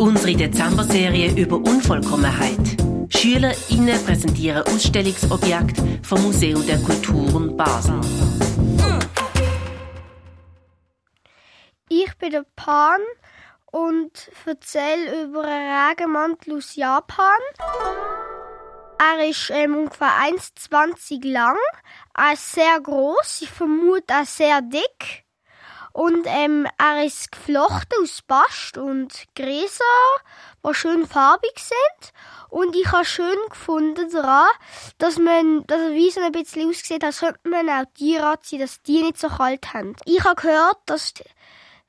Unsere Dezember-Serie über Unvollkommenheit. SchülerInnen präsentieren Ausstellungsobjekte vom Museum der Kulturen Basel. Ich bin der Pan und erzähle über einen Regenmantel aus Japan. Er ist ähm, ungefähr 1,20 lang, er ist sehr groß, ich vermute auch sehr dick. Und ähm, er ist geflochten aus Bast und Gräser, die schön farbig sind. Und ich habe schön gefunden daran, dass man, dass er wie so ein bisschen aussieht, als könnte man auch Tiere anziehen, dass die nicht so kalt haben. Ich habe gehört, dass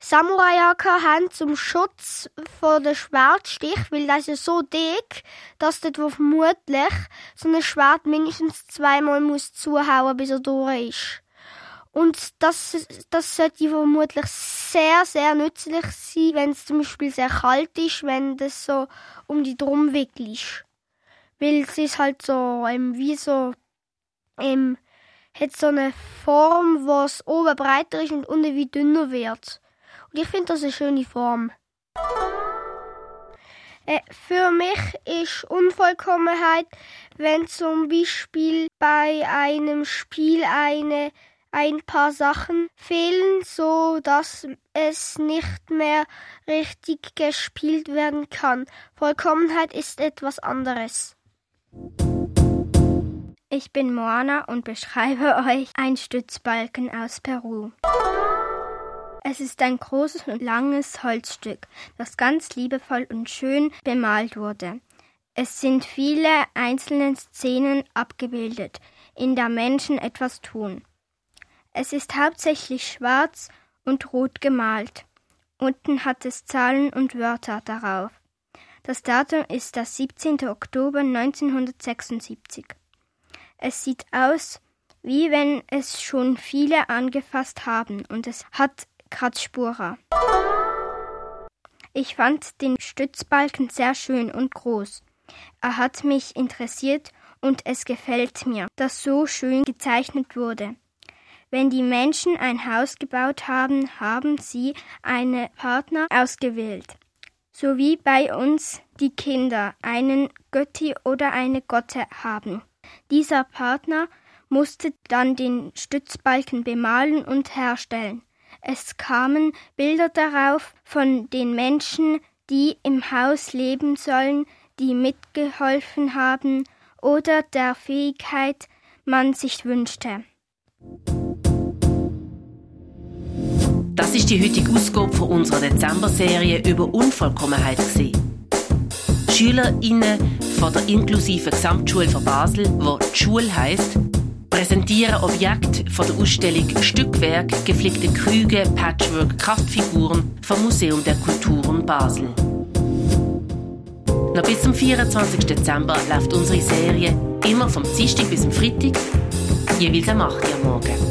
Samurai haben zum Schutz vor dem Schwertstich, weil das ist ja so dick, dass dort vermutlich so ein Schwert mindestens zweimal muss zuhauen, bis er durch ist. Und das, das sollte vermutlich sehr, sehr nützlich sein, wenn es zum Beispiel sehr kalt ist, wenn das so um die drum wickelst. Weil es ist halt so, ähm, wie so, ähm, hat so eine Form, wo es oben breiter ist und unten wie dünner wird. Und ich finde das eine schöne Form. Äh, für mich ist Unvollkommenheit, wenn zum Beispiel bei einem Spiel eine ein paar Sachen fehlen, so dass es nicht mehr richtig gespielt werden kann. Vollkommenheit ist etwas anderes. Ich bin Moana und beschreibe euch ein Stützbalken aus Peru. Es ist ein großes und langes Holzstück, das ganz liebevoll und schön bemalt wurde. Es sind viele einzelne Szenen abgebildet, in der Menschen etwas tun. Es ist hauptsächlich schwarz und rot gemalt. Unten hat es Zahlen und Wörter darauf. Das Datum ist der 17. Oktober 1976. Es sieht aus, wie wenn es schon viele angefasst haben und es hat Kratzspuren. Ich fand den Stützbalken sehr schön und groß. Er hat mich interessiert und es gefällt mir, dass so schön gezeichnet wurde. Wenn die Menschen ein Haus gebaut haben, haben sie einen Partner ausgewählt. So wie bei uns die Kinder einen Götti oder eine Gotte haben. Dieser Partner musste dann den Stützbalken bemalen und herstellen. Es kamen Bilder darauf von den Menschen, die im Haus leben sollen, die mitgeholfen haben oder der Fähigkeit man sich wünschte. Das ist die heutige Ausgabe von unserer Dezember-Serie über Unvollkommenheit. SchülerInnen von der inklusiven Gesamtschule von Basel, wo die Schule heisst, präsentieren Objekte von der Ausstellung Stückwerk, geflickte Krüge, Patchwork, Kraftfiguren vom Museum der Kulturen Basel. Noch bis zum 24. Dezember läuft unsere Serie immer vom Dienstag bis zum Freitag, jeweils am 8 Uhr morgen.